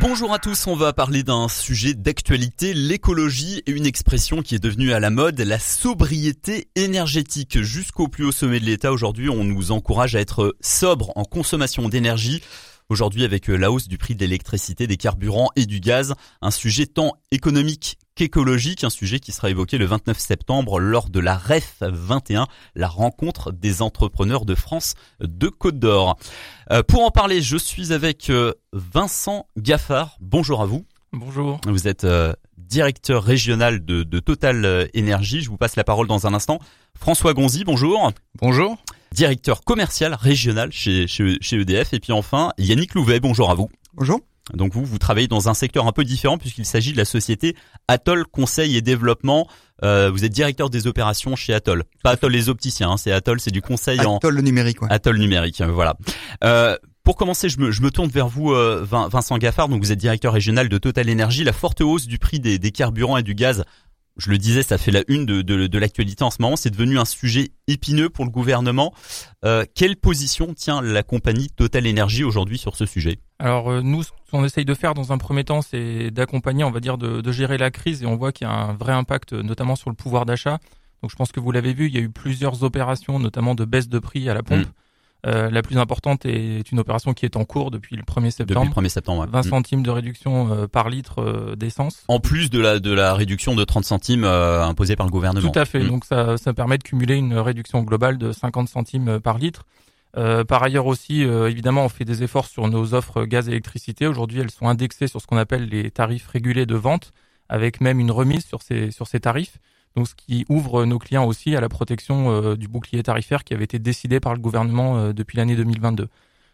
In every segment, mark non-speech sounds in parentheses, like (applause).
Bonjour à tous, on va parler d'un sujet d'actualité, l'écologie et une expression qui est devenue à la mode, la sobriété énergétique. Jusqu'au plus haut sommet de l'État, aujourd'hui, on nous encourage à être sobre en consommation d'énergie. Aujourd'hui, avec la hausse du prix de l'électricité, des carburants et du gaz, un sujet tant économique qu'écologique, un sujet qui sera évoqué le 29 septembre lors de la REF 21, la rencontre des entrepreneurs de France de Côte d'Or. Euh, pour en parler, je suis avec euh, Vincent Gaffard. Bonjour à vous. Bonjour. Vous êtes euh, directeur régional de, Total Énergie. Je vous passe la parole dans un instant. François Gonzi, bonjour. Bonjour. Directeur commercial régional chez, chez, chez EDF. Et puis enfin, Yannick Louvet, bonjour à vous. Bonjour. Donc vous, vous travaillez dans un secteur un peu différent puisqu'il s'agit de la société Atoll Conseil et Développement. Euh, vous êtes directeur des opérations chez Atoll. Pas Atoll les opticiens, hein, c'est Atoll, c'est du conseil en... Atoll numérique, ouais. Atoll numérique, voilà. Euh, pour commencer, je me, je me, tourne vers vous, euh, Vincent Gaffard. Donc, vous êtes directeur régional de Total Énergie. La forte hausse du prix des, des carburants et du gaz je le disais, ça fait la une de, de, de l'actualité en ce moment. C'est devenu un sujet épineux pour le gouvernement. Euh, quelle position tient la compagnie Total Energy aujourd'hui sur ce sujet? Alors euh, nous, ce qu'on essaye de faire dans un premier temps, c'est d'accompagner, on va dire, de, de, gérer la crise. Et on voit qu'il y a un vrai impact, notamment sur le pouvoir d'achat. Donc je pense que vous l'avez vu, il y a eu plusieurs opérations, notamment de baisse de prix à la pompe. Mmh. Euh, la plus importante est une opération qui est en cours depuis le 1er septembre. Depuis le 1er septembre, 20 mm. centimes de réduction euh, par litre euh, d'essence. En plus de la de la réduction de 30 centimes imposée par le gouvernement. Tout à fait. Mm. Donc ça ça permet de cumuler une réduction globale de 50 centimes par litre. par ailleurs aussi, évidemment, on fait des efforts sur nos offres gaz et électricité. Aujourd'hui, elles sont indexées sur ce qu'on appelle les tarifs régulés de vente, avec même une remise sur ces sur ces tarifs donc ce qui ouvre nos clients aussi à la protection euh, du bouclier tarifaire qui avait été décidé par le gouvernement euh, depuis l'année 2022.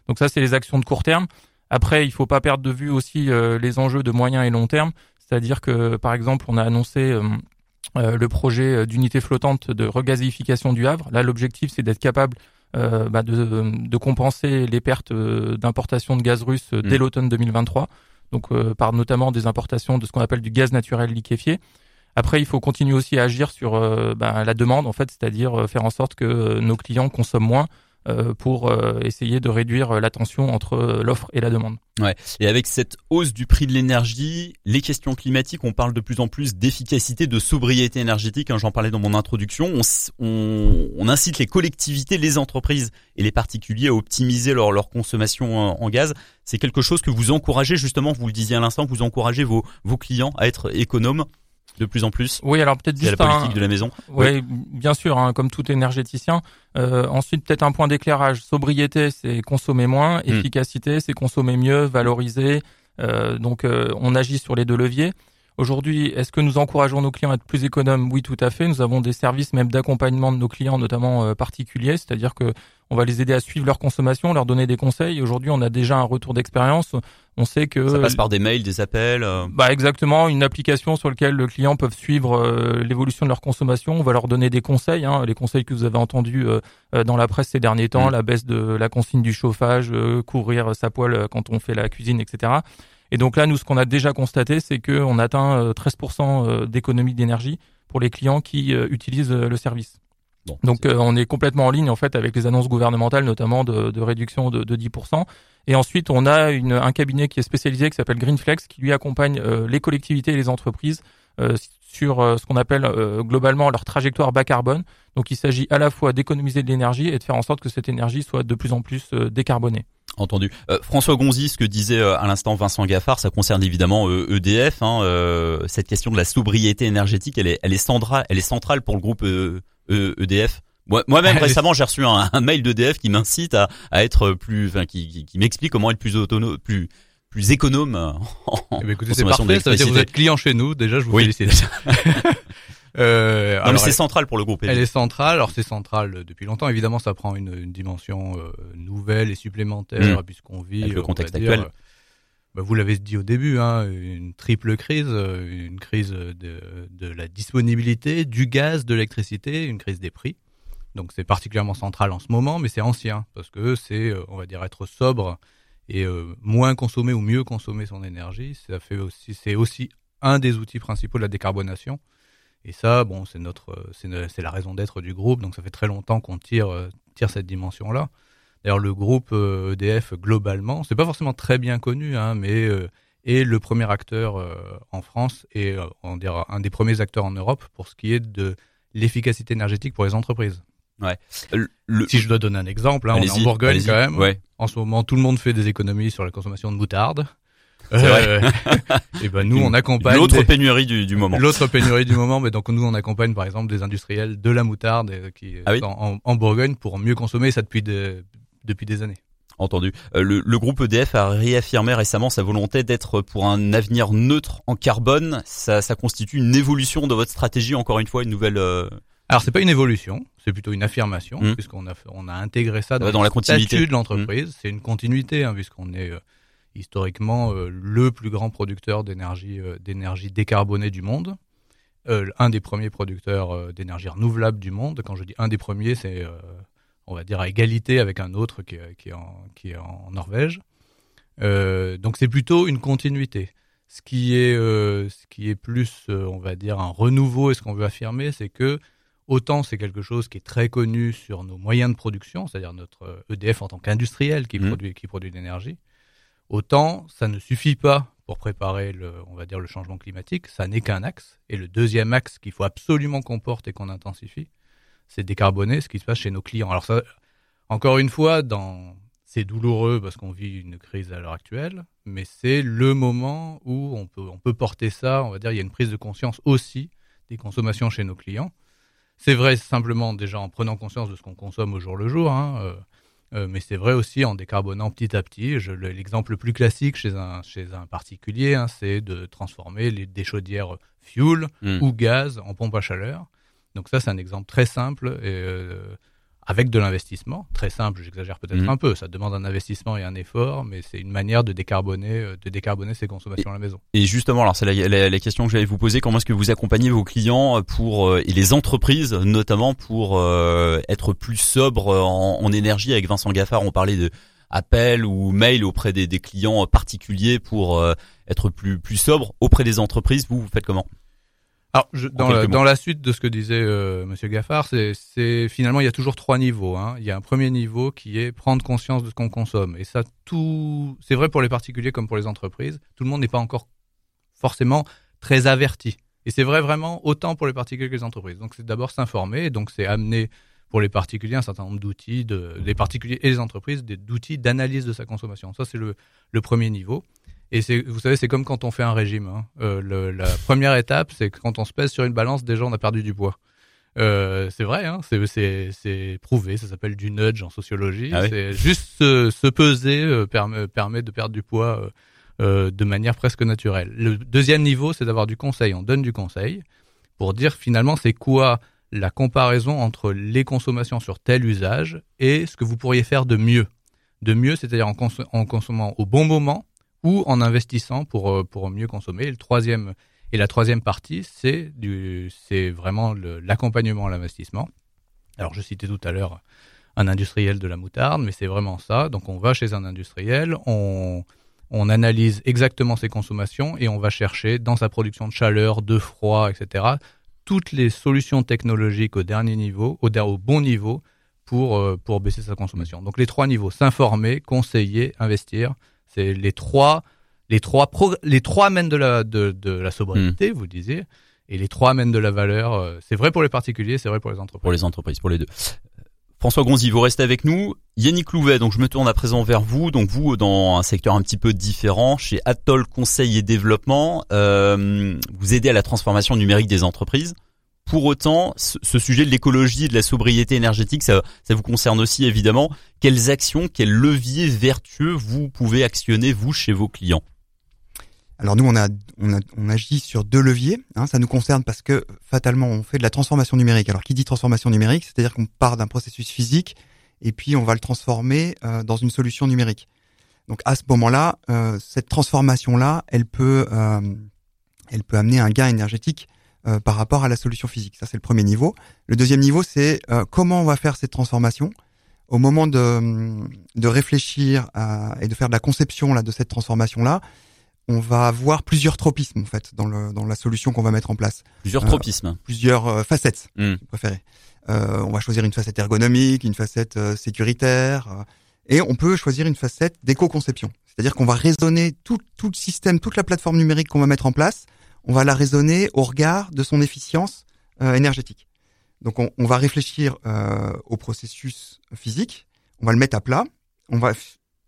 Donc ça, c'est les actions de court terme. Après, il faut pas perdre de vue aussi euh, les enjeux de moyen et long terme, c'est-à-dire que par exemple, on a annoncé le projet d'unité flottante de regazéification du Havre. Là, l'objectif, c'est d'être capable bah, de, de, compenser les pertes d'importation de gaz russe dès mmh. l'automne 2023, donc par notamment des importations de ce qu'on appelle du gaz naturel liquéfié. Après, il faut continuer aussi à agir sur euh, ben, la demande, en fait, c'est-à-dire euh, faire en sorte que euh, nos clients consomment moins pour essayer de réduire la tension entre l'offre et la demande. Ouais. Et avec cette hausse du prix de l'énergie, les questions climatiques, on parle de plus en plus d'efficacité, de sobriété énergétique. Hein, J'en parlais dans mon introduction. On, on, on, incite les collectivités, les entreprises et les particuliers à optimiser leur, leur consommation en, gaz. C'est quelque chose que vous encouragez justement. Vous le disiez à l'instant, vous encouragez vos, vos clients à être économes de plus en plus Oui, alors peut-être juste la politique de la maison. Oui, bien sûr, hein, comme tout énergéticien. Euh, ensuite, peut-être un point d'éclairage. Sobriété, c'est consommer moins. Hmm. Efficacité, c'est consommer mieux, valoriser. Euh, donc, euh, on agit sur les deux leviers. Aujourd'hui, est-ce que nous encourageons nos clients à être plus économes? Oui, tout à fait. Nous avons des services même d'accompagnement de nos clients, notamment euh, particuliers, c'est-à-dire que on va les aider à suivre leur consommation, leur donner des conseils. Aujourd'hui, on a déjà un retour d'expérience. On sait que ça passe par des mails, des appels. Euh. Bah exactement, une application sur laquelle le client peut suivre euh, l'évolution de leur consommation. On va leur donner des conseils, hein, les conseils que vous avez entendus dans la presse ces derniers temps, mm. la baisse de la consigne du chauffage, courir sa poêle quand on fait la cuisine, etc. Et donc là, nous, ce qu'on a déjà constaté, c'est qu'on atteint 13% euh, euh, d'économie d'énergie pour les clients qui euh, utilisent le service. donc on est complètement en ligne en fait avec les annonces gouvernementales, notamment de, réduction de, 10%. Et ensuite, on a une, un cabinet qui est spécialisé qui s'appelle Greenflex, qui lui accompagne les collectivités et les entreprises sur ce qu'on appelle globalement leur trajectoire bas carbone. Donc il s'agit à la fois d'économiser de l'énergie et de faire en sorte que cette énergie soit de plus en plus décarbonée. Entendu. Euh, François Gonzi, ce que disait euh, à l'instant Vincent Gaffard, ça concerne évidemment EDF. E hein, cette question de la sobriété énergétique, elle est, elle est centrale, elle est centrale pour le groupe EDF. E moi-même récemment, j'ai reçu un, mail d'EDF qui m'incite à, à, être plus, enfin, qui, qui, m'explique comment être plus autonome, plus plus économe en eh ben, écoutez, c'est parfait, ça veut dire que vous êtes client chez nous, déjà je vous oui. félicite. (laughs) Euh, non, mais c'est central pour le groupe. Elle est centrale. Alors c'est central depuis longtemps. Évidemment, ça prend une, une dimension euh, nouvelle et supplémentaire mmh. puisqu'on vit le contexte actuel. Bah, vous l'avez dit au début, hein, une triple crise, une crise de, de la disponibilité du gaz, de l'électricité, une crise des prix. Donc c'est particulièrement central en ce moment, mais c'est ancien parce que c'est, euh, on va dire, être sobre et euh, moins consommer ou mieux consommer son énergie. Ça fait aussi, c'est aussi un des outils principaux de la décarbonation. Et ça, bon, c'est notre, c'est la raison d'être du groupe. Donc ça fait très longtemps qu'on tire, euh, tire cette dimension-là. D'ailleurs, le groupe EDF globalement, c'est pas forcément très bien connu, hein, mais est le premier acteur en France et on dira un des premiers acteurs en Europe pour ce qui est de l'efficacité énergétique pour les entreprises. Ouais. Si je dois donner un exemple, hein, on est en Bourgogne quand même. Ouais. En ce moment, tout le monde fait des économies sur la consommation de moutarde. C'est vrai. (laughs) et ben nous, on accompagne l'autre pénurie du, du moment. L'autre pénurie du moment, mais donc nous, on accompagne par exemple des industriels de la moutarde euh, qui ah sont en, en, Bourgogne pour mieux consommer ça depuis de, depuis des années. Entendu. Euh, le, le, groupe EDF a réaffirmé récemment sa volonté d'être pour un avenir neutre en carbone. Ça, ça constitue une évolution de votre stratégie, encore une fois, une nouvelle. Euh... Alors c'est pas une évolution, c'est plutôt une affirmation mmh. puisqu'on a on a intégré ça dans, dans la continuité de l'entreprise. Mmh. C'est une continuité hein, puisqu'on est euh, historiquement euh, le plus grand producteur d'énergie euh, d'énergie décarbonée du monde, euh, un des premiers producteurs d'énergie renouvelable du monde. Quand je dis un des premiers, c'est on va dire à égalité avec un autre qui, qui, est, en, qui est en Norvège. donc c'est plutôt une continuité. Ce qui est ce qui est plus on va dire un renouveau et ce qu'on veut affirmer, c'est que Autant c'est quelque chose qui est très connu sur nos moyens de production, c'est-à-dire notre EDF en tant qu'industriel qui, mmh. produit, qui produit de l'énergie, Autant, ça ne suffit pas pour préparer le, on va dire, le changement climatique. Ça n'est qu'un axe. Et le deuxième axe qu'il faut absolument qu'on porte et qu'on intensifie, c'est décarboner ce qui se passe chez nos clients. Alors ça, encore une fois, c'est douloureux parce qu'on vit une crise à l'heure actuelle, mais c'est le moment où on peut, on peut porter ça. On va dire, il y a une prise de conscience aussi des consommations chez nos clients. C'est vrai simplement déjà en prenant conscience de ce qu'on consomme au jour le jour. Hein, euh, mais c'est vrai aussi en décarbonant petit à petit. L'exemple le plus classique chez un, chez un particulier, hein, c'est de transformer les, des chaudières fuel hmm. ou gaz en pompe à chaleur. Donc ça, c'est un exemple très simple et euh, avec de l'investissement. Très simple, j'exagère peut-être mhm. un peu. Ça demande un investissement et un effort, mais c'est une manière de décarboner, euh, de décarboner ses consommations à la maison. Et justement, alors c'est la, la, question que j'allais vous poser. Comment est-ce que vous accompagnez vos clients pour euh, et les entreprises notamment pour euh, être plus sobres en, en, énergie? Avec Vincent Gaffard, on parlait de appels ou mails auprès des, des clients particuliers pour être plus plus sobre auprès des entreprises. Vous, vous faites comment? Alors, je, dans, la, dans, la, suite de ce que disait euh, Monsieur Gaffard, c'est finalement il y a toujours trois niveaux. Hein. Il y a un premier niveau qui est prendre conscience de ce qu'on consomme, et ça tout, c'est vrai pour les particuliers comme pour les entreprises. Tout le monde n'est pas encore forcément très averti, et c'est vrai vraiment autant pour les particuliers que les entreprises. Donc c'est d'abord s'informer, donc c'est amener pour les particuliers un certain nombre d'outils, de, les particuliers et les entreprises, d'outils d'analyse de sa consommation. Ça c'est le, le premier niveau. Et vous savez, c'est comme quand on fait un régime. Hein. Euh, le, la première étape, c'est que quand on se pèse sur une balance, déjà on a perdu du poids. Euh, c'est vrai, hein, c'est, prouvé, ça s'appelle du nudge en sociologie. Ah juste se, se peser euh, permet, permet de perdre du poids de manière presque naturelle. Le deuxième niveau, c'est d'avoir du conseil. On donne du conseil pour dire finalement c'est quoi la comparaison entre les consommations sur tel usage et ce que vous pourriez faire de mieux. De mieux, c'est-à-dire en, en consommant au bon moment ou en investissant pour, euh, pour mieux consommer. Et, la troisième partie, c'est, vraiment l'accompagnement à l'investissement. Alors, je citais tout à l'heure un industriel de la moutarde, mais c'est vraiment ça. Donc, on va chez un industriel, on, analyse exactement ses consommations et on va chercher dans sa production de chaleur, de froid, etc., toutes les solutions technologiques au dernier niveau, au, au bon niveau, pour, euh, pour baisser sa consommation. Donc les trois niveaux, s'informer, conseiller, investir, c'est les trois, les trois, les trois amènent de la, de, de la sobriété, hmm. vous disiez, et les trois amènent de la valeur. Euh, c'est vrai pour les particuliers, c'est vrai pour les entreprises. Pour les entreprises, pour les deux. François Gonzi, vous restez avec nous. Yannick Louvet, donc je me tourne à présent vers vous. Donc vous, dans un secteur un petit peu différent, chez Atoll Conseil et Développement, euh, vous aidez à la transformation numérique des entreprises. Pour autant, ce, sujet de l'écologie et de la sobriété énergétique, ça, vous concerne aussi évidemment. Quelles actions, quels leviers vertueux vous pouvez actionner, vous, chez vos clients? Alors nous, on, agit sur deux leviers. Hein, ça nous concerne parce que fatalement, on fait de la transformation numérique. Alors qui dit transformation numérique, c'est-à-dire qu'on part d'un processus physique et puis on va le transformer euh, dans une solution numérique. Donc à ce moment-là, euh, cette transformation-là, euh, elle peut amener un gain énergétique euh, par rapport à la solution physique. Ça, c'est le premier niveau. Le deuxième niveau, c'est euh, comment on va faire cette transformation. Au moment de, de réfléchir et de faire de la conception là de cette transformation là, on va avoir plusieurs tropismes en fait dans, le, dans la solution qu'on va mettre en place. Plusieurs tropismes. Euh, plusieurs facettes, hmm. si préférez. on va choisir une facette ergonomique, une facette sécuritaire, Et on peut choisir une facette d'éco-conception. C'est-à-dire qu'on va raisonner tout, tout le système, toute la plateforme numérique qu'on va mettre en place, on va la raisonner au regard de son efficience euh, énergétique. Donc on, on va réfléchir euh, au processus physique, on va le mettre à plat, on va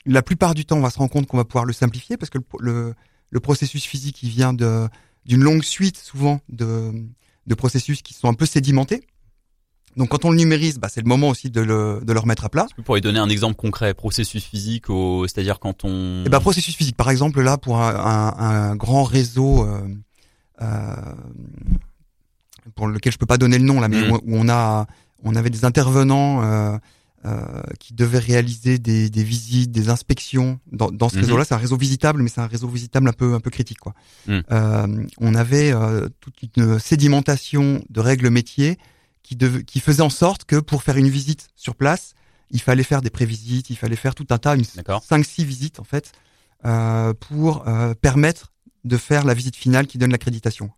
la plupart du temps on va se rendre compte qu'on va pouvoir le simplifier parce que le, le, le processus physique il vient de d'une longue suite souvent de, de processus qui sont un peu sédimentés. Donc quand on le numérise, bah, c'est le moment aussi de le, de le remettre à plat. Vous pourriez donner un exemple concret, processus physique, au... c'est-à-dire quand on... Et bah, processus physique, par exemple là pour un, un, un grand réseau euh, pour lequel je peux pas donner le nom là, mais Mm. où, où on a on avait des intervenants euh, euh, qui devaient réaliser des, des visites, des inspections dans, dans ce réseau-là. C'est un réseau visitable, mais c'est un réseau visitable un peu un peu critique quoi. Mm. Euh, on avait euh, toute une sédimentation de règles métiers qui, dev- qui faisait en sorte que pour faire une visite sur place, il fallait faire des prévisites, il fallait faire tout un tas, une D'accord. 5-6 visites en fait, euh, pour euh, permettre de faire la visite finale qui donne l'accréditation.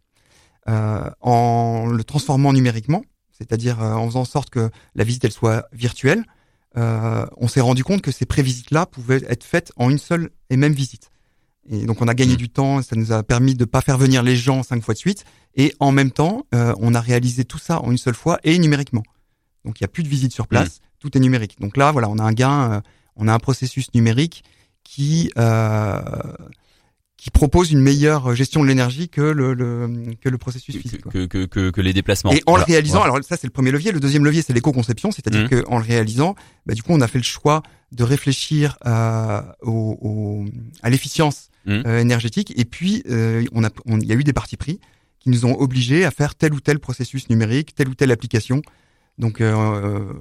Euh, en le transformant numériquement, c'est-à-dire euh, en faisant en sorte que la visite elle soit virtuelle, euh, on s'est rendu compte que ces prévisites-là pouvaient être faites en une seule et même visite. Et donc on a gagné Mhm. du temps, ça nous a permis de pas faire venir les gens cinq fois de suite, et en même temps, euh, on a réalisé tout ça en une seule fois et numériquement. Donc il y a plus de visite sur place, tout est numérique. Donc là, voilà, on a un gain, euh, on a un processus numérique qui euh, qui propose une meilleure gestion de l'énergie que le, le que le processus Que, physique. que, que, que, que les déplacements. Et en Voilà. le réalisant, Voilà. alors ça c'est le premier levier. Le deuxième levier c'est l'éco-conception, c'est-à-dire Mhm. que en le réalisant, bah, du coup on a fait le choix de réfléchir euh, au, au- à l'efficience Mhm. euh, énergétique. Et puis euh, on a, on- il y a eu des partis pris qui nous ont obligés à faire tel ou tel processus numérique, telle ou telle application. Donc euh,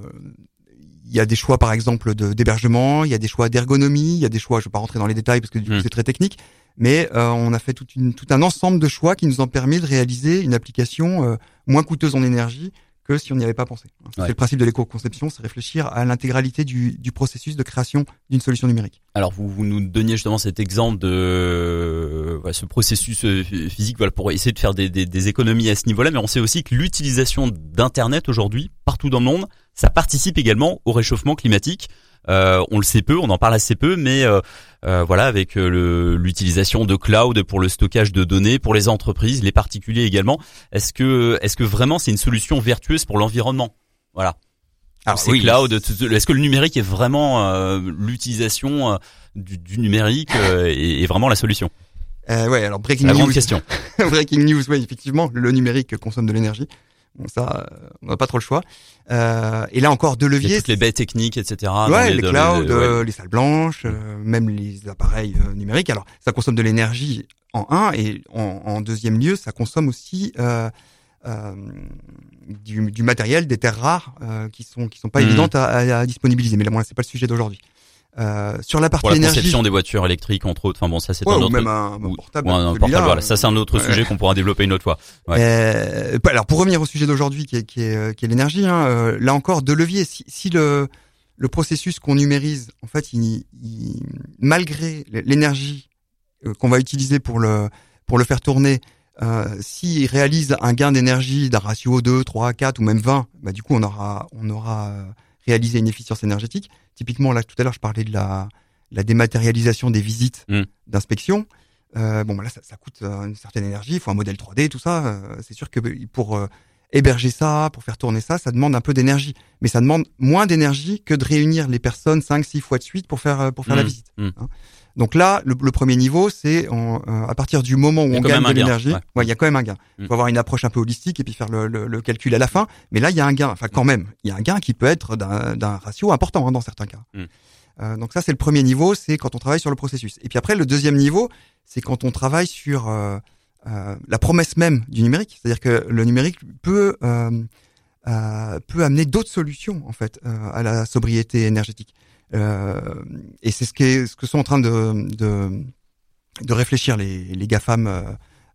il y a des choix par exemple de d'hébergement, il y a des choix d'ergonomie, il y a des choix, je vais pas rentrer dans les détails parce que du coup Mhm. c'est très technique, mais euh, on a fait une, tout un ensemble de choix qui nous ont permis de réaliser une application euh, moins coûteuse en énergie que si on n'y avait pas pensé. Ouais. C'est le principe de l'éco-conception, c'est réfléchir à l'intégralité du, du processus de création d'une solution numérique. Alors vous, vous nous donniez justement cet exemple de euh, voilà, ce processus euh, physique voilà, pour essayer de faire des, des, des économies à ce niveau-là, mais on sait aussi que l'utilisation d'Internet aujourd'hui, partout dans le monde, ça participe également au réchauffement climatique. Euh, on le sait peu, on en parle assez peu, mais euh, euh, voilà, avec euh, l'utilisation de cloud pour le stockage de données, pour les entreprises, les particuliers également, est-ce que est-ce que vraiment c'est une solution vertueuse pour l'environnement? Voilà. Alors ces clouds, tout- est-ce que le numérique est vraiment euh, l'utilisation euh, du, du numérique euh, est, est vraiment la solution? Euh, ouais, alors breaking La grande news, question. (laughs) breaking news, oui, effectivement, le numérique consomme de l'énergie. Bon, ça, euh, on n'a pas trop le choix. Euh, et là encore deux leviers. toutes les baies techniques, etc. ouais, les, clouds, ouais. euh, les salles blanches, euh, même les appareils euh, numériques. Alors, ça consomme de l'énergie en un, et en, en deuxième lieu, ça consomme aussi euh, euh, du, du matériel, des terres rares euh, qui sont qui sont pas Mhm. évidentes à, à- à disponibiliser. Mais là, bon, là, c'est pas le sujet d'aujourd'hui. Euh, sur la partie Pour la énergie, conception des voitures électriques, entre autres. Enfin bon, ça c'est ouais, un ou autre. même un, un portable. ou un portable, voilà. Ça c'est un autre ouais. sujet qu'on pourra développer une autre fois. Ouais. Euh, alors pour revenir au sujet d'aujourd'hui qui est, qui est, euh, qui est l'énergie, hein, euh, là encore deux leviers. Si, si le, le processus qu'on numérise, en fait, il, il- malgré l'énergie euh, qu'on va utiliser pour le pour le faire tourner, euh, s'il réalise un gain d'énergie d'un ratio 2, 3, 4 ou même 20, bah, du coup on aura on aura réalisé une efficience énergétique. Typiquement là tout à l'heure je parlais de la la dématérialisation des visites Mm. d'inspection. Euh, bon, bah là, ça, ça coûte euh, une certaine énergie. Il faut un modèle 3D, tout ça. euh, c'est sûr que pour euh, héberger ça, pour faire tourner ça, ça demande un peu d'énergie. Mais ça demande moins d'énergie que de réunir les personnes 5 six fois de suite pour faire pour faire la Mm. visite. Mm. hein. Donc là, le, le premier niveau, c'est euh, à partir du moment où on gagne de l'énergie. ouais. Ouais, il y a quand même un gain. Il Mm. faut avoir une approche un peu holistique et puis faire le, le- le calcul à la fin. Mais là, il y a un gain. Enfin, quand même, il y a un gain qui peut être d'un ratio important hein, dans certains cas. Mm. Euh, donc ça, c'est le premier niveau, c'est quand on travaille sur le processus. Et puis après, le deuxième niveau, c'est quand on travaille sur euh, la promesse même du numérique. C'est-à-dire que le numérique peut peut amener d'autres solutions en fait à la sobriété énergétique. Euh, et c'est ce, qui est, ce que sont en train de de, de réfléchir les, les GAFAM euh,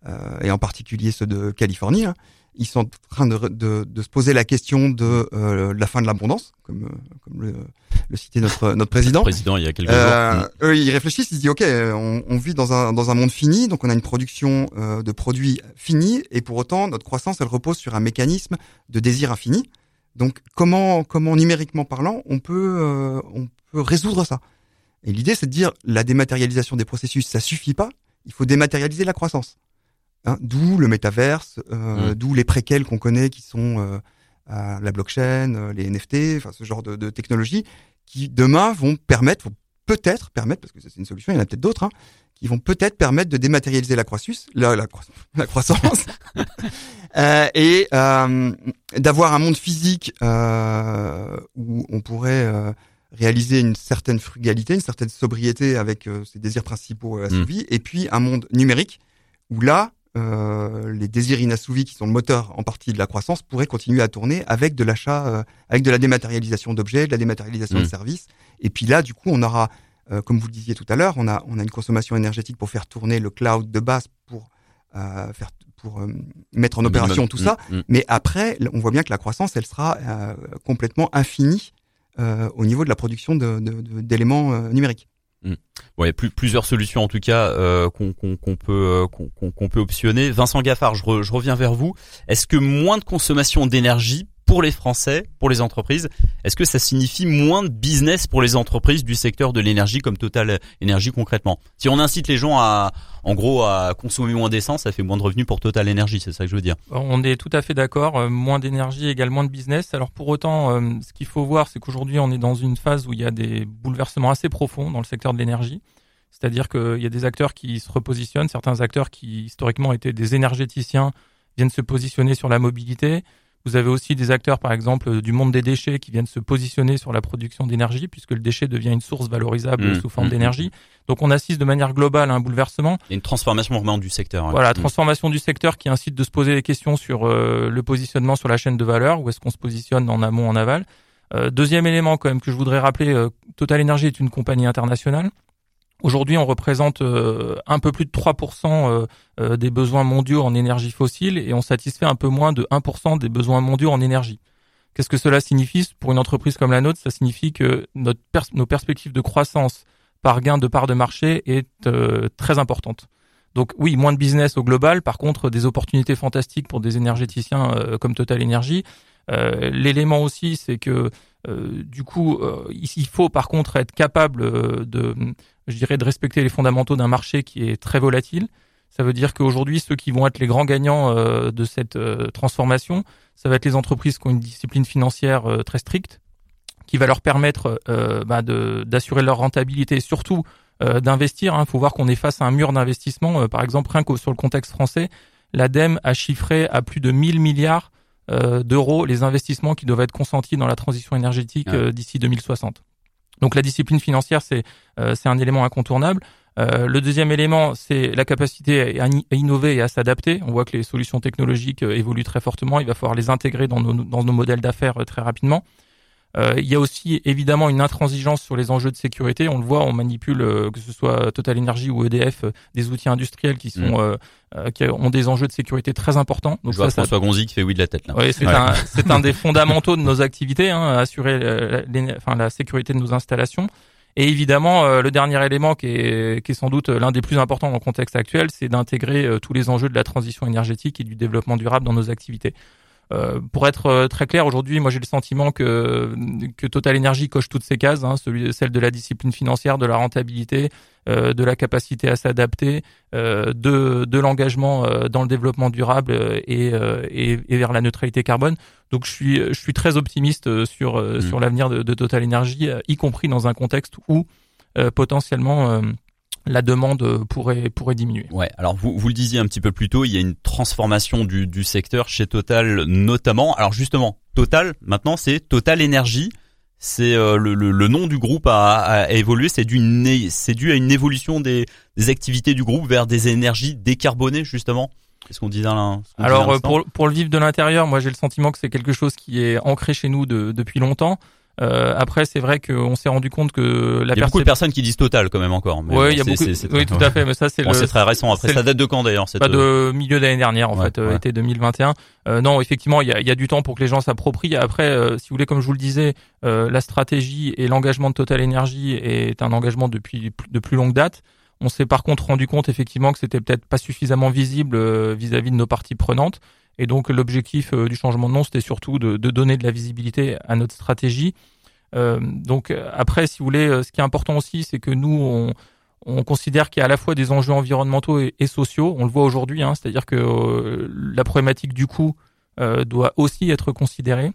euh, et en particulier ceux de Californie. hein. Ils sont en train de, de, de se poser la question de euh, la fin de l'abondance, comme, comme le, le citait notre, notre président. Président, il y a quelques Euh, jours. eux, ils réfléchissent, ils se disent, ok, on, on vit dans un, dans un monde fini, donc on a une production euh, de produits finis, et pour autant, notre croissance, elle repose sur un mécanisme de désir infini. Donc, comment, comment numériquement parlant, on peut, euh, on peut résoudre ça. Et l'idée, c'est de dire la dématérialisation des processus, ça suffit pas. Il faut dématérialiser la croissance. Hein, d'où le métaverse, euh, mmh. d'où les préquels qu'on connaît, qui sont euh, la blockchain, euh, les NFT, enfin ce genre de, de technologies, qui demain vont permettre, vont peut-être permettre, parce que c'est une solution, il y en a peut-être d'autres, hein, qui vont peut-être permettre de dématérialiser la croissance, la, la, (laughs) la croissance, (laughs) euh, et d'avoir un monde physique où on pourrait réaliser une certaine frugalité, une certaine sobriété avec euh, ses désirs principaux assouvis, mm. et puis un monde numérique où là, euh, les désirs inassouvis qui sont le moteur en partie de la croissance pourraient continuer à tourner avec de l'achat, avec de la dématérialisation d'objets, de la dématérialisation de mm. services. Et puis là, du coup, on aura euh, comme vous le disiez tout à l'heure, on a, on a une consommation énergétique pour faire tourner le cloud de base pour euh, faire pour euh, mettre en opération tout ça. Mm, mm. Mais après, on voit bien que la croissance, elle sera complètement infinie au niveau de la production d'éléments de, numériques. Mmh. Bon, il y a plus, plusieurs solutions en tout cas qu'on peut qu'on peut optionner. Vincent Gaffard, je, je reviens vers vous. Est-ce que moins de consommation d'énergie pour les Français, pour les entreprises, est-ce que ça signifie moins de business pour les entreprises du secteur de l'énergie comme Total Énergie concrètement? Si on incite les gens à, en gros, à consommer moins d'essence, ça fait moins de revenus pour Total Énergie, c'est ça que je veux dire. On est tout à fait d'accord. Euh, moins d'énergie égale moins de business. Alors pour autant, euh, ce qu'il faut voir, c'est qu'aujourd'hui, on est dans une phase où il y a des bouleversements assez profonds dans le secteur de l'énergie. C'est-à-dire qu'il y a des acteurs qui se repositionnent, certains acteurs qui historiquement étaient des énergéticiens viennent se positionner sur la mobilité. Vous avez aussi des acteurs, par exemple, du monde des déchets qui viennent se positionner sur la production d'énergie, puisque le déchet devient une source valorisable mmh, sous forme mmh, d'énergie. Mmh. Donc on assiste de manière globale à un bouleversement. Il y a une transformation vraiment du secteur. Voilà, transformation du secteur qui incite de se poser des questions sur euh, le positionnement sur la chaîne de valeur, où est-ce qu'on se positionne en amont, en aval. Euh, deuxième élément quand même que je voudrais rappeler, euh, Total Energy est une compagnie internationale. Aujourd'hui, on représente euh, un peu plus de 3% euh, euh, des besoins mondiaux en énergie fossile et on satisfait un peu moins de 1% des besoins mondiaux en énergie. Qu'est-ce que cela signifie? Pour une entreprise comme la nôtre Ça signifie que notre nos perspectives de croissance par gain de part de marché est très importante. Donc oui, moins de business au global, par contre des opportunités fantastiques pour des énergéticiens comme Total Energy. L'élément aussi, c'est que du coup, il faut par contre être capable de je dirais, de respecter les fondamentaux d'un marché qui est très volatile. Ça veut dire qu'aujourd'hui, ceux qui vont être les grands gagnants euh, de cette euh, transformation, ça va être les entreprises qui ont une discipline financière euh, très stricte, qui va leur permettre bah, d'assurer leur rentabilité et surtout d'investir. Il hein. faut voir qu'on est face à un mur d'investissement. par exemple, rien que sur le contexte français, l'ADEME a chiffré à plus de 1000 milliards d'euros les investissements qui doivent être consentis dans la transition énergétique ah. d'ici 2060. Donc la discipline financière, c'est euh, c'est un élément incontournable. Euh, le deuxième élément, c'est la capacité à, innover et à s'adapter. On voit que les solutions technologiques euh, évoluent très fortement. Il va falloir les intégrer dans nos, dans nos modèles d'affaires très rapidement. Euh, il y a aussi évidemment une intransigeance sur les enjeux de sécurité. On le voit, on manipule euh, que ce soit Total Energy ou EDF euh, des outils industriels qui sont mm. qui ont des enjeux de sécurité très importants. Donc Je vois ça, François Gonzi qui fait oui de la tête là. Oui, c'est un un des (laughs) fondamentaux de nos activités, hein, assurer la, enfin, la sécurité de nos installations. Et évidemment, le dernier élément qui est, qui est sans doute l'un des plus importants dans le contexte actuel, c'est d'intégrer tous les enjeux de la transition énergétique et du développement durable dans nos activités. Euh, pour être euh, très clair, aujourd'hui, moi j'ai le sentiment que que Total Energy coche toutes ces cases, hein, celui, celle de la discipline financière, de la rentabilité, euh, de la capacité à s'adapter, euh, de de l'engagement euh, dans le développement durable et, et, et vers la neutralité carbone. Donc je suis je suis très optimiste sur mmh. sur l'avenir de, de, Total Energy, y compris dans un contexte où potentiellement la demande pourrait pourrait diminuer. Ouais. Alors vous vous le disiez un petit peu plus tôt, il y a une transformation du, du secteur chez Total notamment. Alors justement, Total maintenant c'est Total Énergie. C'est euh, le, le, nom du groupe a, a évolué. C'est dû c'est dû à une évolution des, des activités du groupe vers des énergies décarbonées justement. Qu'est-ce qu'on disait là Alors pour pour le vivre de l'intérieur, moi j'ai le sentiment que c'est quelque chose qui est ancré chez nous de, depuis longtemps. Euh, après, c'est vrai qu'on s'est rendu compte que la il y a beaucoup de personnes qui disent total quand même encore. oui, il y a beaucoup. oui, tout à fait. Mais ça, c'est (laughs) bon, c'est très récent. Après, ça date de quand d'ailleurs Pas de milieu d'année dernière en fait, euh, été 2021. Euh, non, effectivement, il y a, y a, du temps pour que les gens s'approprient. Après, euh, si vous voulez, comme je vous le disais, la stratégie et l'engagement de Total Energy est un engagement depuis de plus longue date. On s'est par contre rendu compte effectivement que c'était peut-être pas suffisamment visible vis-à-vis -vis de nos parties prenantes. Et donc l'objectif euh, du changement de nom, c'était surtout de, donner de la visibilité à notre stratégie. donc après, si vous voulez, ce qui est important aussi, c'est que nous, on, on considère qu'il y a à la fois des enjeux environnementaux et, sociaux. On le voit aujourd'hui, hein, c'est-à-dire que la problématique du coût doit aussi être considérée.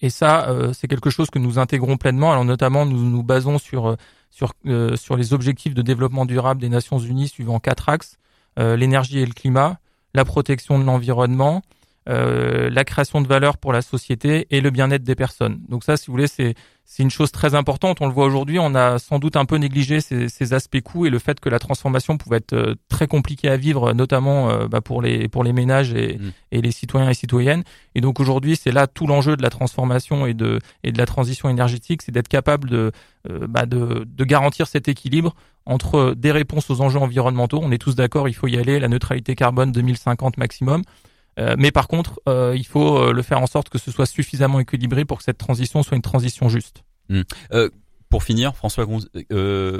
Et ça, c'est quelque chose que nous intégrons pleinement. Alors notamment, nous nous basons sur sur les objectifs de développement durable des Nations Unies suivant quatre axes l'énergie et le climat, la protection de l'environnement, euh, la création de valeur pour la société et le bien-être des personnes. Donc ça, si vous voulez, c'est c'est une chose très importante. On le voit aujourd'hui. On a sans doute un peu négligé ces, ces, aspects coûts et le fait que la transformation pouvait être euh, très compliquée à vivre, notamment euh, bah, pour les pour les ménages et, mm. et les citoyens et citoyennes. Et donc aujourd'hui, c'est là tout l'enjeu de la transformation et de et de la transition énergétique, c'est d'être capable de, bah, de de garantir cet équilibre entre des réponses aux enjeux environnementaux. On est tous d'accord, il faut y aller, la neutralité carbone 2050 maximum. Euh, mais par contre, euh, il faut euh, le faire en sorte que ce soit suffisamment équilibré pour que cette transition soit une transition juste. Hmm. pour finir, François, Gonzi,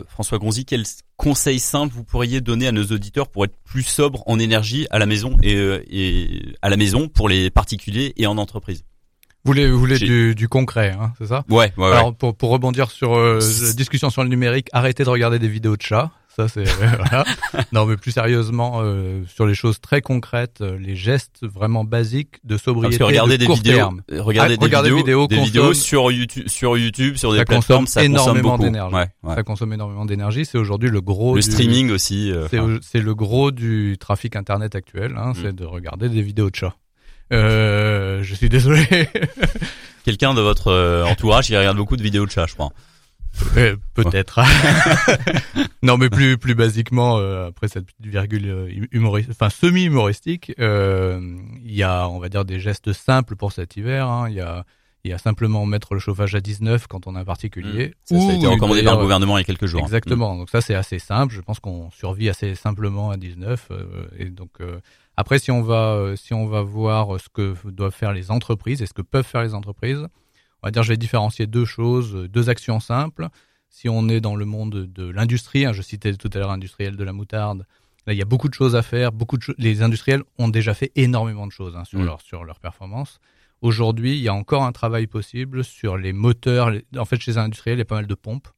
François Gonzi, quel conseil simple vous pourriez donner à nos auditeurs pour être plus sobre en énergie à la maison et, et à la maison pour les particuliers et en entreprise? Vous voulez, vous voulez du, du, concret, hein, c'est ça? Ouais, ouais, Alors pour, pour rebondir sur euh, la discussion sur le numérique, arrêtez de regarder des vidéos de chats. Ça c'est (laughs) voilà. non mais plus sérieusement euh, sur les choses très concrètes, euh, les gestes vraiment basiques de sobriété Parce que regardez de des vidéos, terme. Regardez des vidéos, des vidéos sur YouTube, sur YouTube, sur des plateformes, ça énormément consomme d'énergie. Ouais, ouais. Ça consomme énormément d'énergie. C'est aujourd'hui le gros. Le streaming aussi. c'est le gros du trafic internet actuel. Hein, mm. C'est de regarder des vidéos de chats. Euh, je suis désolé. (laughs) Quelqu'un de votre euh, entourage qui regarde beaucoup de vidéos de chat, je crois. Euh, Peut-être. (laughs) non, mais plus plus basiquement, euh, après cette petite virgule euh, humoristique, enfin semi humoristique, il y a, on va dire, des gestes simples pour cet hiver. Hein. Il y a il y a simplement mettre le chauffage à 19 quand on a un particulier. Mmh. Ça, ça, a été recommandé par le gouvernement il y a quelques jours. Exactement. Donc ça c'est assez simple. Je pense qu'on survit assez simplement à 19. et donc après, si on va, si on va voir ce que doivent faire les entreprises et ce que peuvent faire les entreprises, on va dire, je vais différencier deux choses, deux actions simples. Si on est dans le monde de l'industrie, hein, je citais tout à l'heure industriel de la moutarde, là, il y a beaucoup de choses à faire. Beaucoup de les industriels ont déjà fait énormément de choses hein, sur, mmh. leur, sur leur performance. Aujourd'hui, il y a encore un travail possible sur les moteurs. En fait, chez les industriels, il y a pas mal de pompes.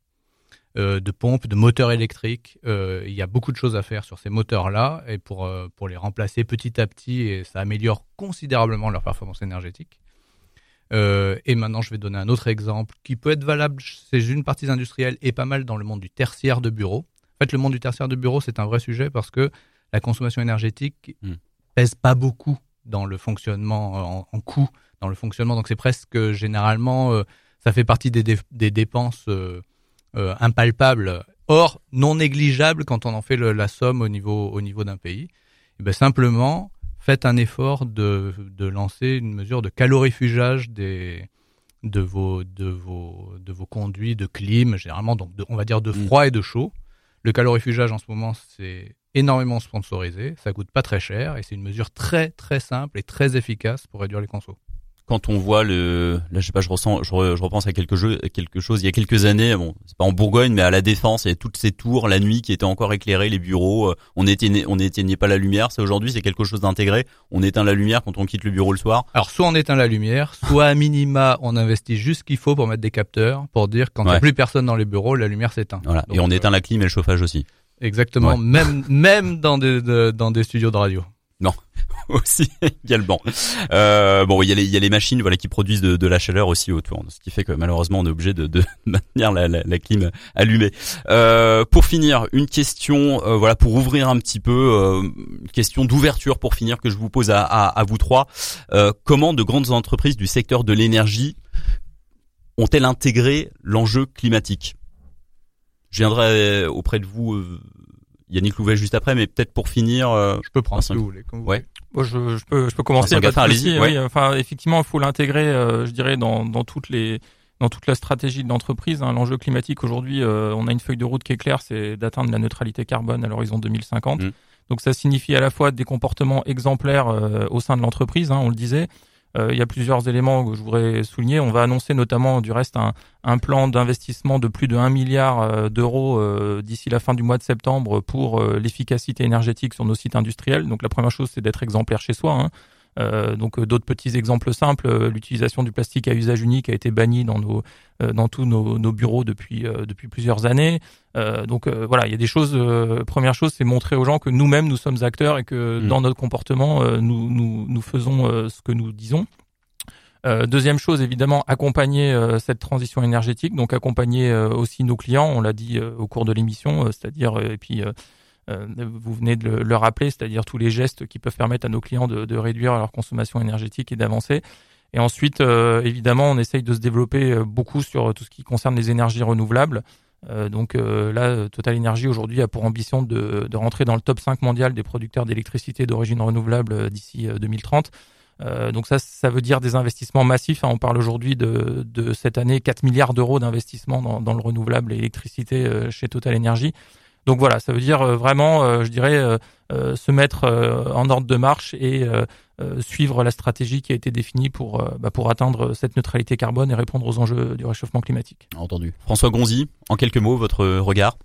Euh, de pompes, de moteurs électriques. Euh, il y a beaucoup de choses à faire sur ces moteurs-là et pour, euh, pour les remplacer petit à petit et ça améliore considérablement leur performance énergétique. Et maintenant, je vais donner un autre exemple qui peut être valable chez une partie industrielle et pas mal dans le monde du tertiaire de bureau. En fait, le monde du tertiaire de bureau, c'est un vrai sujet parce que la consommation énergétique hmm. pèse pas beaucoup dans le fonctionnement en, coût, dans le fonctionnement. Donc c'est presque généralement, ça fait partie des, des dépenses euh, impalpable, or non négligeable quand on en fait le, la somme au niveau, au niveau d'un pays. Et eh ben simplement, faites un effort de, de lancer une mesure de calorifugage des, de vos, de vos, de vos conduits de clim, généralement, donc on va dire de mm. froid et de chaud. Le calorifugage en ce moment, c'est énormément sponsorisé, ça coûte pas très cher et c'est une mesure très très simple et très efficace pour réduire les consos quand on voit le, là je sais pas, je ressens, je, je repense à quelque, jeu, quelque chose il y a quelques années, bon, c'est pas en Bourgogne, mais à la Défense, il y avait toutes ces tours la nuit qui étaient encore éclairées, les bureaux, euh, on n'éteignait, on n'éteignait pas la lumière. C'est aujourd'hui, c'est quelque chose d'intégré. On éteint la lumière quand on quitte le bureau le soir. Alors soit on éteint la lumière, soit à minima on investit juste ce qu'il faut pour mettre des capteurs, pour dire quand il n'y a plus personne dans les bureaux, la lumière s'éteint. Voilà. et on éteint la clim et le chauffage aussi. Exactement, même même dans des dans des studios de radio. Non, (laughs) aussi également. Euh, bon, il y a les il y a les machines voilà qui produisent de, la chaleur aussi autour, ce qui fait que malheureusement on est obligé de, (laughs) maintenir la, la, la, clim allumée. Euh, pour finir, une question euh, voilà pour ouvrir un petit peu euh, question d'ouverture pour finir que je vous pose à, à, vous trois. Comment de grandes entreprises du secteur de l'énergie ont-elles intégré l'enjeu climatique? Je viendrai auprès de vous Yannick Louvet juste après, mais peut-être pour finir. Euh, je peux prendre si vous voulez. ouais. je, je, peux, je peux commencer. allez Oui, enfin, effectivement, il faut l'intégrer, euh, je dirais, dans, dans toutes les dans toute la stratégie de l'entreprise. Hein. L'enjeu climatique aujourd'hui, euh, on a une feuille de route qui est claire, c'est d'atteindre la neutralité carbone à l'horizon 2050. Mmh. Donc ça signifie à la fois des comportements exemplaires au sein de l'entreprise, hein, on le disait, il y a plusieurs éléments que je voudrais souligner. On va annoncer notamment du reste un, un plan d'investissement de plus de 1 milliard euh, d'euros euh, d'ici la fin du mois de septembre pour l'efficacité énergétique sur nos sites industriels. Donc la première chose, c'est d'être exemplaire chez soi. Hein. Donc d'autres petits exemples simples, l'utilisation du plastique à usage unique a été bannie dans nos dans tous nos, nos bureaux depuis depuis plusieurs années. donc voilà, il y a des choses. première chose, c'est montrer aux gens que nous-mêmes nous sommes acteurs et que mmh. dans notre comportement, nous nous nous faisons ce que nous disons. Euh, deuxième chose, évidemment, accompagner euh, cette transition énergétique, donc accompagner euh, aussi nos clients, on l'a dit au cours de l'émission, c'est-à-dire, et puis vous venez de le, rappeler, c'est-à-dire tous les gestes qui peuvent permettre à nos clients de, réduire leur consommation énergétique et d'avancer. Et ensuite, évidemment, on essaye de se développer beaucoup sur tout ce qui concerne les énergies renouvelables. donc là, Total Energy aujourd'hui a pour ambition de, rentrer dans le top 5 mondial des producteurs d'électricité d'origine renouvelable d'ici 2030. Euh, donc ça, ça veut dire des investissements massifs. Hein. On parle aujourd'hui de, cette année 4 milliards d'euros d'investissement dans, dans, le renouvelable et l'électricité euh, chez Total Energy. Donc voilà, ça veut dire euh, vraiment, je dirais, se mettre en ordre de marche et suivre la stratégie qui a été définie pour, bah, pour atteindre cette neutralité carbone et répondre aux enjeux du réchauffement climatique. Entendu. François Gonzi, en quelques mots, votre regard?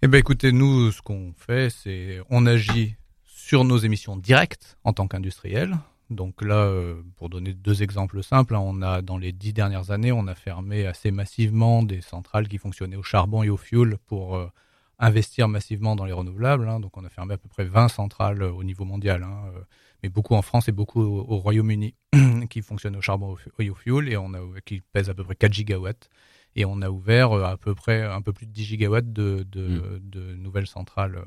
Eh ben écoutez, nous, ce qu'on fait, c'est on agit sur nos émissions directes en tant qu'industriel. Donc là, euh, pour donner deux exemples simples, hein, on a dans les dix dernières années, on a fermé assez massivement des centrales qui fonctionnaient au charbon et au fioul pour euh, investir massivement dans les renouvelables. Hein. Donc on a fermé à peu près 20 centrales euh, au niveau mondial, hein, mais beaucoup en France et beaucoup au, Royaume-Uni (clears throat) qui fonctionnent au charbon et au fioul et on a qui pèsent à peu près 4 gigawatts. Et on a ouvert à peu près un peu plus de 10 gigawatts de, de, mmh. de nouvelles centrales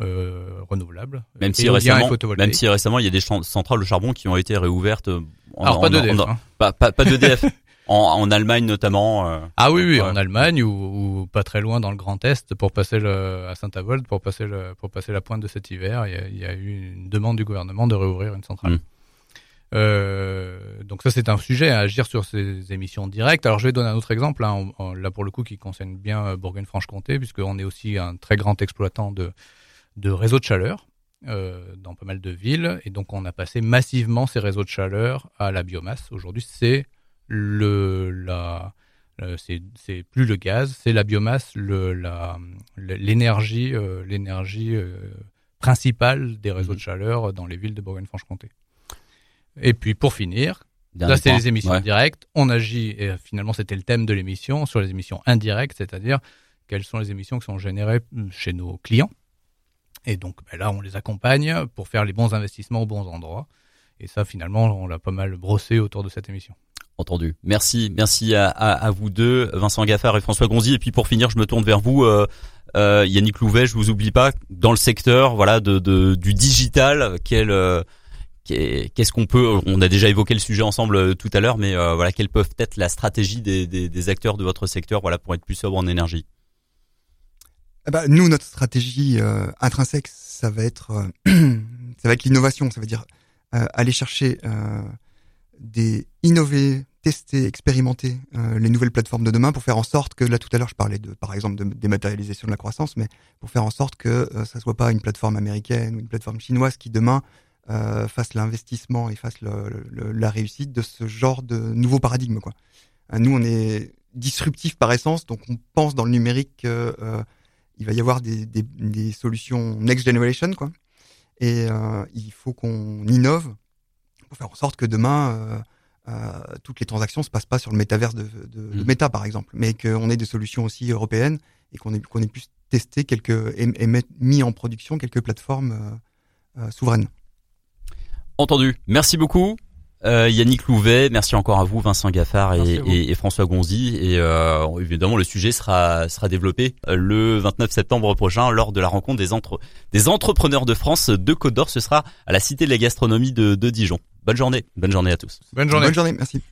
euh, renouvelables. Même si, récemment, même si récemment il y a des centrales de charbon qui ont été réouvertes. Euh, en, Alors pas d'EDF. Hein. Pas, pas, pas d'EDF. (laughs) en, en Allemagne notamment. Euh, ah oui, oui, en Allemagne ou, ou, pas très loin dans le Grand Est pour passer le, à Saint-Avold pour passer le, pour passer la pointe de cet hiver. Il y a, il y a eu une demande du gouvernement de réouvrir une centrale. Hmm. Euh, donc ça c'est un sujet à agir sur ces émissions directes. Alors je vais donner un autre exemple hein, là pour le coup qui concerne bien euh, Bourgogne-Franche-Comté puisqu'on est aussi un très grand exploitant de de réseaux de chaleur dans pas mal de villes. Et donc, on a passé massivement ces réseaux de chaleur à la biomasse. Aujourd'hui, c'est le la c'est plus le gaz, c'est la biomasse, l'énergie euh, l'énergie euh, principale des réseaux mmh. de chaleur dans les villes de Bourgogne-Franche-Comté. Et puis pour finir, là c'est les émissions directes. On agit et finalement c'était le thème de l'émission sur les émissions indirectes, c'est-à-dire quelles sont les émissions qui sont générées chez nos clients et donc ben là, on les accompagne pour faire les bons investissements aux bons endroits. Et ça, finalement, on l'a pas mal brossé autour de cette émission. Entendu. Merci, merci à, à, vous deux, Vincent Gaffard et François Gonzi. Et puis pour finir, je me tourne vers vous, euh, euh, Yannick Louvet. Je vous oublie pas dans le secteur, voilà, de, du digital. Quel euh, Qu'est-ce qu'on peut On a déjà évoqué le sujet ensemble tout à l'heure, mais voilà, quelle peuvent être la stratégie des, des, acteurs de votre secteur, voilà, pour être plus sobre en énergie? Eh ben, nous, notre stratégie intrinsèque, ça va être, (clears throat) ça va être l'innovation. Ça veut dire aller chercher des innover, tester, expérimenter les nouvelles plateformes de demain pour faire en sorte que là tout à l'heure je parlais de, par exemple, de dématérialisation de la croissance, mais pour faire en sorte que ça soit pas une plateforme américaine ou une plateforme chinoise qui demain fasse l'investissement et fasse la réussite de ce genre de nouveau paradigme. Quoi. nous, on est disruptif par essence, donc on pense dans le numérique que il va y avoir des, des, solutions next generation, quoi. Et euh, il faut qu'on innove pour faire en sorte que demain, euh, euh, toutes les transactions se passent pas sur le métaverse de, de, de mm. Meta, par exemple, mais qu'on ait des solutions aussi européennes et qu'on ait, qu'on ait pu tester quelques et, et mettre, mis en production quelques plateformes euh, euh, souveraines. Entendu. Merci beaucoup. Euh, Yannick Louvet, merci encore à vous, Vincent Gaffard et, François Gonzi. Et euh, évidemment, le sujet sera sera développé euh, le 29 septembre prochain lors de la rencontre des entre des entrepreneurs de France de Côte d'Or. Ce sera à la Cité de la Gastronomie de, de Dijon. Bonne journée, bonne journée à tous. Bonne journée, bonne journée, merci.